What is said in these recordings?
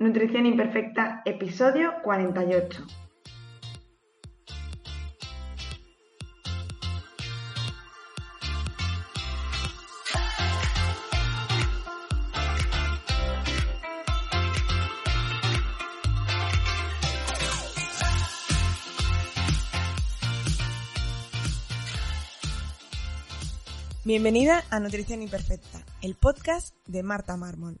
Nutrición Imperfecta, episodio 48. Bienvenida a Nutrición Imperfecta, el podcast de Marta Mármol.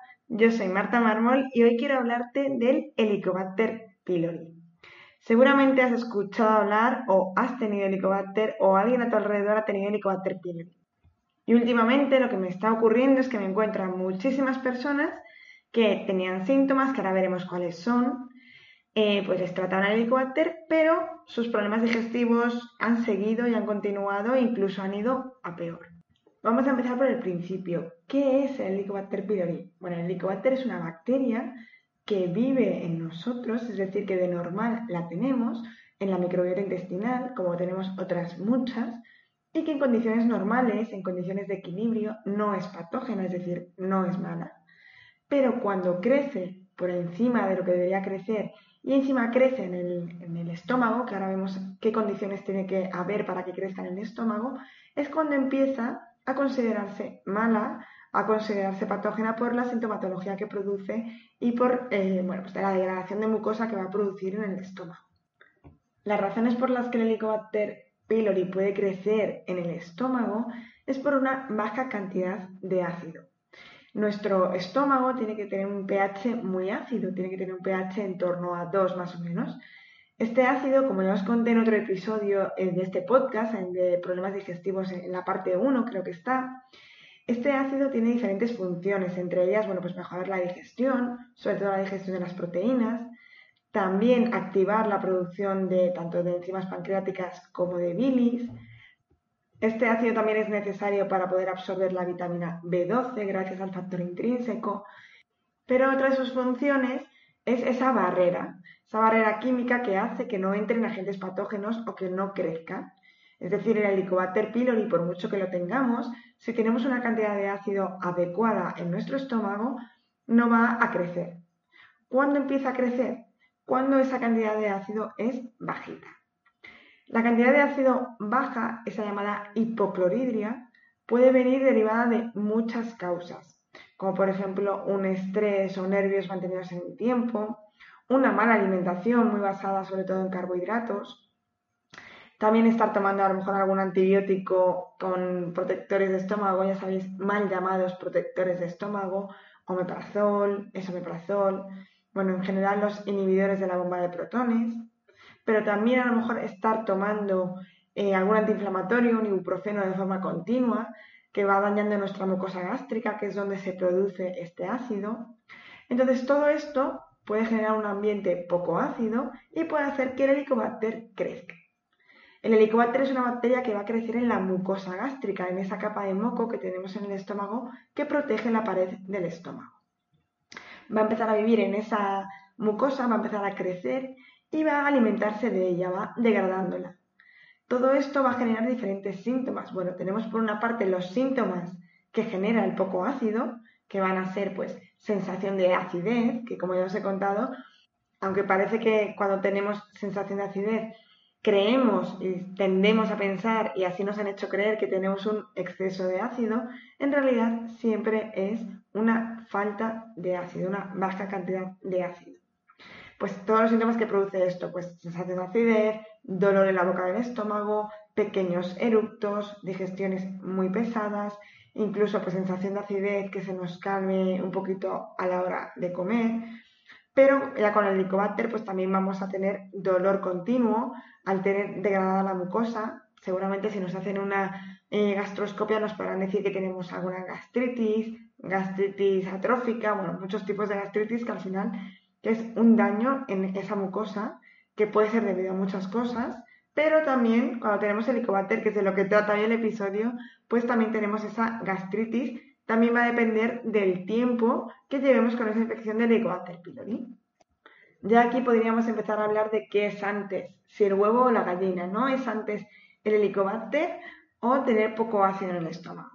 yo soy Marta Mármol y hoy quiero hablarte del Helicobacter pylori. Seguramente has escuchado hablar o has tenido Helicobacter o alguien a tu alrededor ha tenido Helicobacter pylori. Y últimamente lo que me está ocurriendo es que me encuentran muchísimas personas que tenían síntomas, que ahora veremos cuáles son, eh, pues les trataron el Helicobacter, pero sus problemas digestivos han seguido y han continuado e incluso han ido a peor. Vamos a empezar por el principio. ¿Qué es el Helicobacter pylori? Bueno, el Helicobacter es una bacteria que vive en nosotros, es decir, que de normal la tenemos en la microbiota intestinal, como tenemos otras muchas, y que en condiciones normales, en condiciones de equilibrio, no es patógena, es decir, no es mala. Pero cuando crece por encima de lo que debería crecer y encima crece en el, en el, estómago, que ahora vemos qué condiciones tiene que haber para que crezca en el estómago, es cuando empieza a considerarse mala, a considerarse patógena por la sintomatología que produce y por eh, pues la degradación de mucosa que va a producir en el estómago. Las razones por las que el Helicobacter pylori puede crecer en el estómago es por una baja cantidad de ácido. Nuestro estómago tiene que tener un pH muy ácido, tiene que tener un pH en torno a 2 más o menos, este ácido, como ya os conté en otro episodio eh, de este podcast, de problemas digestivos en la parte 1 creo que está, este ácido tiene diferentes funciones, entre ellas, bueno, pues mejorar la digestión, sobre todo la digestión de las proteínas, también activar la producción de tanto de enzimas pancreáticas como de bilis. Este ácido también es necesario para poder absorber la vitamina B12 gracias al factor intrínseco, pero otra de sus funciones es esa barrera, esa barrera química que hace que no entren agentes patógenos o que no crezcan. Es decir, el Helicobacter pylori, por mucho que lo tengamos, si tenemos una cantidad de ácido adecuada en nuestro estómago, no va a crecer. ¿Cuándo empieza a crecer? Cuando esa cantidad de ácido es bajita. La cantidad de ácido baja, esa llamada hipocloridria, puede venir derivada de muchas causas, como por ejemplo un estrés o nervios mantenidos en el tiempo, una mala alimentación muy basada sobre todo en carbohidratos. También estar tomando a lo mejor algún antibiótico con protectores de estómago, ya sabéis, mal llamados protectores de estómago, omeprazol, esomeprazol, bueno, en general los inhibidores de la bomba de protones, pero también a lo mejor estar tomando eh, algún antiinflamatorio, un ibuprofeno de forma continua, que va dañando nuestra mucosa gástrica, que es donde se produce este ácido. Entonces, todo esto puede generar un ambiente poco ácido y puede hacer que el helicobacter crezca. El helicobacter es una bacteria que va a crecer en la mucosa gástrica, en esa capa de moco que tenemos en el estómago que protege la pared del estómago. Va a empezar a vivir en esa mucosa, va a empezar a crecer y va a alimentarse de ella, va degradándola. Todo esto va a generar diferentes síntomas. Bueno, tenemos por una parte los síntomas que genera el poco ácido, que van a ser pues sensación de acidez, que como ya os he contado, aunque parece que cuando tenemos sensación de acidez creemos y tendemos a pensar, y así nos han hecho creer que tenemos un exceso de ácido, en realidad siempre es una falta de ácido, una baja cantidad de ácido. Pues todos los síntomas que produce esto, pues sensación de acidez, dolor en la boca del estómago, pequeños eructos, digestiones muy pesadas, incluso pues sensación de acidez que se nos calme un poquito a la hora de comer, pero ya con el Helicobacter pues también vamos a tener dolor continuo al tener degradada la mucosa. Seguramente si nos hacen una eh, gastroscopia nos podrán decir que tenemos alguna gastritis, gastritis atrófica, bueno, muchos tipos de gastritis que al final es un daño en esa mucosa que puede ser debido a muchas cosas, pero también cuando tenemos Helicobacter, que es de lo que trata hoy el episodio, pues también tenemos esa gastritis también va a depender del tiempo que llevemos con esa infección de Helicobacter pylori. Ya aquí podríamos empezar a hablar de qué es antes, si el huevo o la gallina, ¿no? ¿Es antes el Helicobacter o tener poco ácido en el estómago?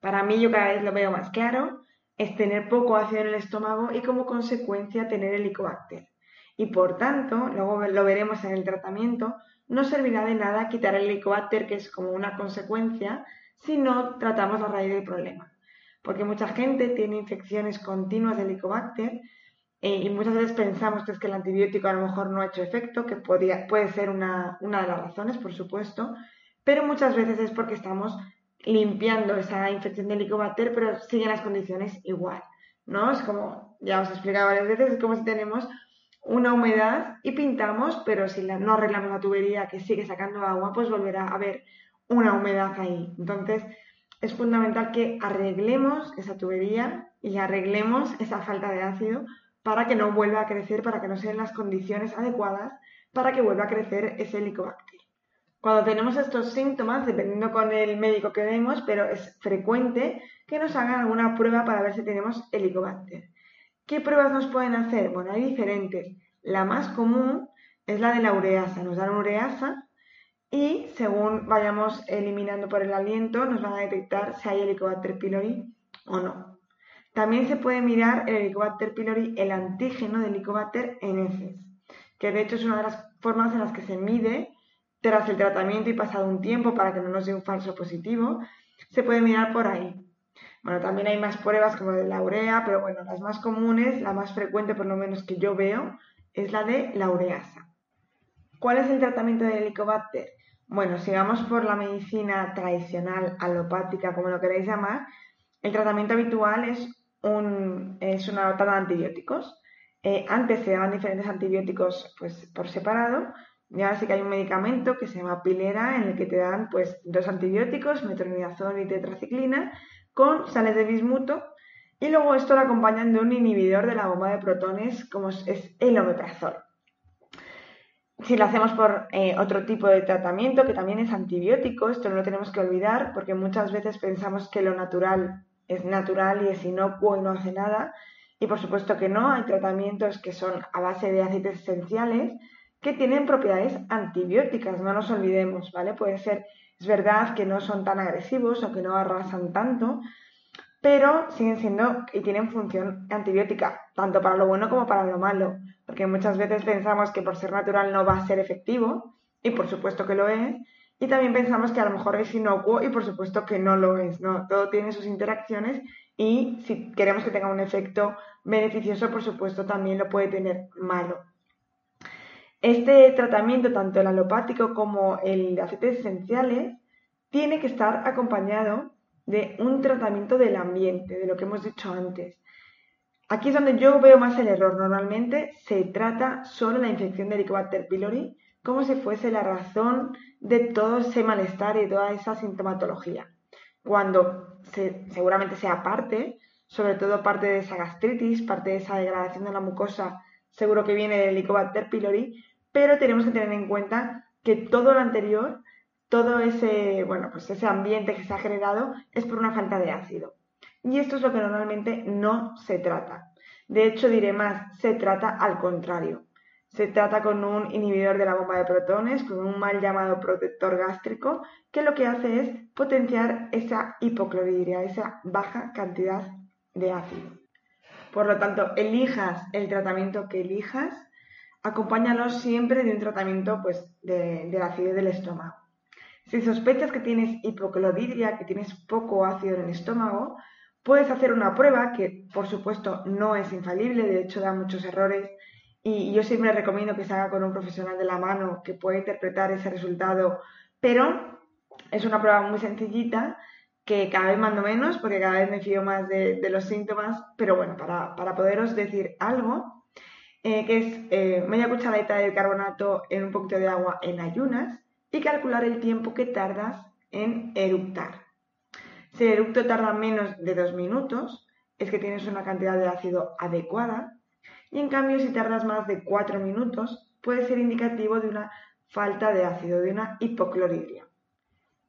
Para mí, yo cada vez lo veo más claro, es tener poco ácido en el estómago y como consecuencia tener Helicobacter. Y por tanto, luego lo veremos en el tratamiento, no servirá de nada quitar el Helicobacter, que es como una consecuencia, si no tratamos la raíz del problema porque mucha gente tiene infecciones continuas de Helicobacter eh, y muchas veces pensamos que es que el antibiótico a lo mejor no ha hecho efecto, que puede ser una, de las razones, por supuesto, pero muchas veces es porque estamos limpiando esa infección de Helicobacter, pero siguen las condiciones igual, ¿no? Es como, ya os he explicado varias veces, es como si tenemos una humedad y pintamos, pero si no arreglamos la tubería que sigue sacando agua, pues volverá a haber una humedad ahí. Entonces, es fundamental que arreglemos esa tubería y arreglemos esa falta de ácido para que no vuelva a crecer, para que no sean las condiciones adecuadas para que vuelva a crecer ese helicobacter. Cuando tenemos estos síntomas, dependiendo con el médico que vemos, pero es frecuente que nos hagan alguna prueba para ver si tenemos helicobacter. ¿Qué pruebas nos pueden hacer? Bueno, hay diferentes. La más común es la de la ureasa. Nos dan ureasa y según vayamos eliminando por el aliento nos van a detectar si hay Helicobacter pylori o no. También se puede mirar el Helicobacter pylori, el antígeno del Helicobacter en heces, que de hecho es una de las formas en las que se mide tras el tratamiento y pasado un tiempo para que no nos dé un falso positivo, se puede mirar por ahí. Bueno, también hay más pruebas como de la urea, pero bueno, las más comunes, la más frecuente por lo menos que yo veo, es la de la ureasa. ¿Cuál es el tratamiento del Helicobacter? Bueno, si vamos por la medicina tradicional, alopática, como lo queréis llamar, el tratamiento habitual es, un, es una nota de antibióticos. Eh, antes se daban diferentes antibióticos pues, por separado, y ahora sí que hay un medicamento que se llama pilera, en el que te dan pues, dos antibióticos, metronidazol y tetraciclina, con sales de bismuto, y luego esto lo acompañan de un inhibidor de la bomba de protones, como es el omeprazol si lo hacemos por eh, otro tipo de tratamiento, que también es antibiótico, esto no lo tenemos que olvidar, porque muchas veces pensamos que lo natural es natural y es inocuo y no hace nada. Y por supuesto que no, hay tratamientos que son a base de aceites esenciales que tienen propiedades antibióticas, no nos olvidemos, ¿vale? Puede ser, es verdad que no son tan agresivos o que no arrasan tanto, pero siguen siendo y tienen función antibiótica, tanto para lo bueno como para lo malo, porque muchas veces pensamos que por ser natural no va a ser efectivo, y por supuesto que lo es, y también pensamos que a lo mejor es inocuo y por supuesto que no lo es, ¿no? Todo tiene sus interacciones y si queremos que tenga un efecto beneficioso, por supuesto también lo puede tener malo. Este tratamiento, tanto el alopático como el de aceites esenciales, tiene que estar acompañado de un tratamiento del ambiente, de lo que hemos dicho antes. Aquí es donde yo veo más el error. Normalmente se trata solo la infección de Helicobacter pylori como si fuese la razón de todo ese malestar y toda esa sintomatología. Cuando seguramente sea parte, sobre todo parte de esa gastritis, parte de esa degradación de la mucosa, seguro que viene del Helicobacter pylori, pero tenemos que tener en cuenta que todo lo anterior todo ese, bueno, pues ese ambiente que se ha generado es por una falta de ácido. Y esto es lo que normalmente no se trata. De hecho, diré más, se trata al contrario. Se trata con un inhibidor de la bomba de protones, con un mal llamado protector gástrico, que lo que hace es potenciar esa hipocloridria, esa baja cantidad de ácido. Por lo tanto, elijas el tratamiento que elijas, acompáñalo siempre de un tratamiento pues, de, de la acidez del estómago. Si sospechas que tienes hipocloridria, que tienes poco ácido en el estómago, puedes hacer una prueba que, por supuesto, no es infalible, de hecho da muchos errores y yo siempre recomiendo que se haga con un profesional de la mano que pueda interpretar ese resultado, pero es una prueba muy sencillita que cada vez mando menos porque cada vez me fío más de, los síntomas, pero bueno, para, poderos decir algo, eh, que es eh, media cucharadita de carbonato en un poquito de agua en ayunas y calcular el tiempo que tardas en eructar. Si el eructo tarda menos de dos minutos, es que tienes una cantidad de ácido adecuada y en cambio si tardas más de cuatro minutos, puede ser indicativo de una falta de ácido, de una hipocloridria.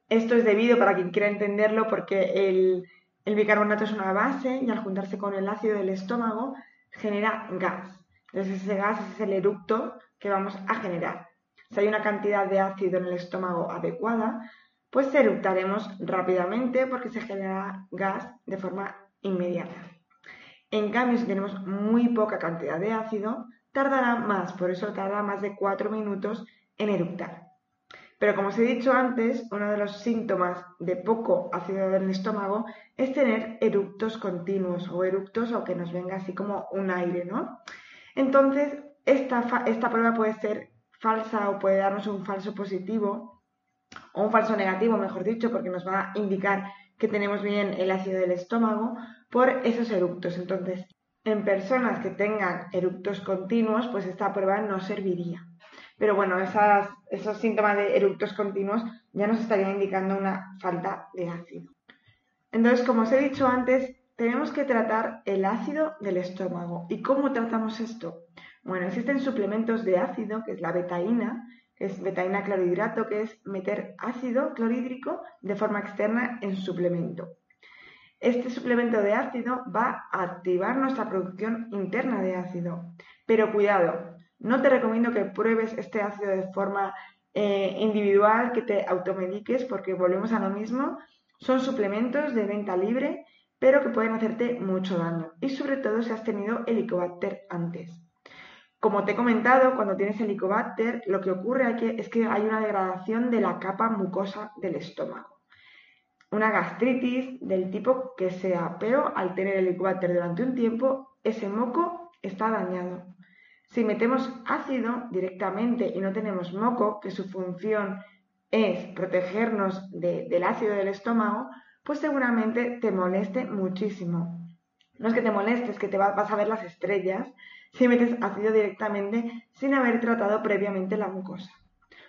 Esto es debido, para quien quiera entenderlo, porque el, bicarbonato es una base y al juntarse con el ácido del estómago genera gas. Entonces ese gas es el eructo que vamos a generar. Si hay una cantidad de ácido en el estómago adecuada, pues eructaremos rápidamente porque se genera gas de forma inmediata. En cambio, si tenemos muy poca cantidad de ácido, tardará más, por eso tarda más de 4 minutos en eructar. Pero como os he dicho antes, uno de los síntomas de poco ácido en el estómago es tener eructos continuos o eructos o que nos venga así como un aire, ¿no? Entonces, esta, prueba puede ser falsa o puede darnos un falso positivo o un falso negativo, mejor dicho, porque nos va a indicar que tenemos bien el ácido del estómago por esos eructos. Entonces, en personas que tengan eructos continuos, pues esta prueba no serviría. Pero bueno, esos síntomas de eructos continuos ya nos estarían indicando una falta de ácido. Entonces, como os he dicho antes, tenemos que tratar el ácido del estómago. ¿Y cómo tratamos esto? Bueno, existen suplementos de ácido, que es la betaína, que es betaína clorhidrato, que es meter ácido clorhídrico de forma externa en suplemento. Este suplemento de ácido va a activar nuestra producción interna de ácido. Pero cuidado, no te recomiendo que pruebes este ácido de forma eh, individual, que te automediques, porque volvemos a lo mismo. Son suplementos de venta libre, pero que pueden hacerte mucho daño. Y sobre todo si has tenido helicobacter antes. Como te he comentado, cuando tienes helicobacter, lo que ocurre es que hay una degradación de la capa mucosa del estómago. Una gastritis del tipo que sea, pero al tener helicobacter durante un tiempo, ese moco está dañado. Si metemos ácido directamente y no tenemos moco, que su función es protegernos del ácido del estómago, pues seguramente te moleste muchísimo. No es que te moleste, es que te vas a ver las estrellas si metes ácido directamente sin haber tratado previamente la mucosa.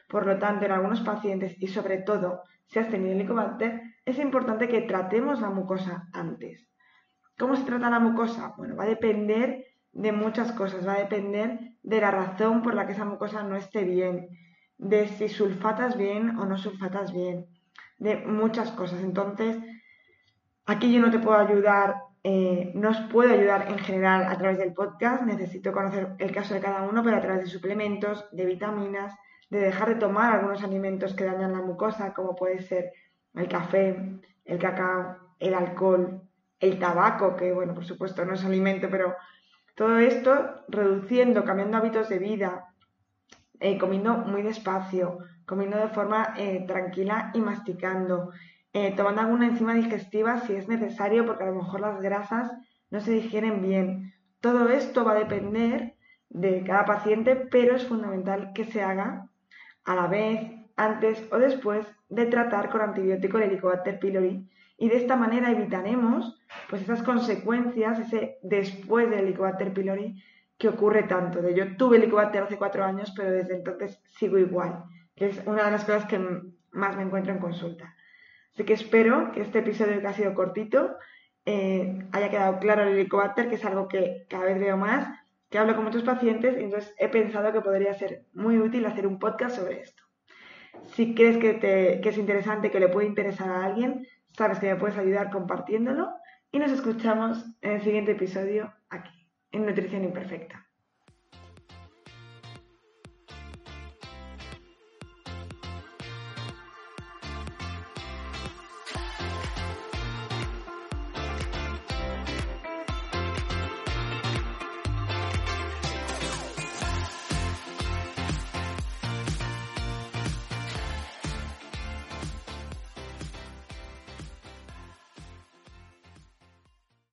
Por lo tanto, en algunos pacientes y sobre todo si has tenido helicobacter, es importante que tratemos la mucosa antes. ¿Cómo se trata la mucosa? Bueno, va a depender de muchas cosas, va a depender de la razón por la que esa mucosa no esté bien, de si sulfatas bien o no sulfatas bien, de muchas cosas. Entonces, aquí yo no te puedo ayudar eh, no os puedo ayudar en general a través del podcast, necesito conocer el caso de cada uno, pero a través de suplementos, de vitaminas, de dejar de tomar algunos alimentos que dañan la mucosa, como puede ser el café, el cacao, el alcohol, el tabaco, que bueno, por supuesto no es alimento, pero todo esto reduciendo, cambiando hábitos de vida, eh, comiendo muy despacio, comiendo de forma eh, tranquila y masticando, eh, tomando alguna enzima digestiva si es necesario, porque a lo mejor las grasas no se digieren bien. Todo esto va a depender de cada paciente, pero es fundamental que se haga a la vez, antes o después de tratar con antibiótico el Helicobacter pylori y de esta manera evitaremos pues esas consecuencias, ese después del Helicobacter pylori que ocurre tanto. De yo tuve Helicobacter hace cuatro años, pero desde entonces sigo igual, que es una de las cosas que más me encuentro en consulta. Así que espero que este episodio que ha sido cortito eh, haya quedado claro el helicobacter, que es algo que cada vez veo más, que hablo con muchos pacientes y entonces he pensado que podría ser muy útil hacer un podcast sobre esto. Si crees que, que es interesante, que le puede interesar a alguien, sabes que me puedes ayudar compartiéndolo y nos escuchamos en el siguiente episodio aquí, en Nutrición Imperfecta.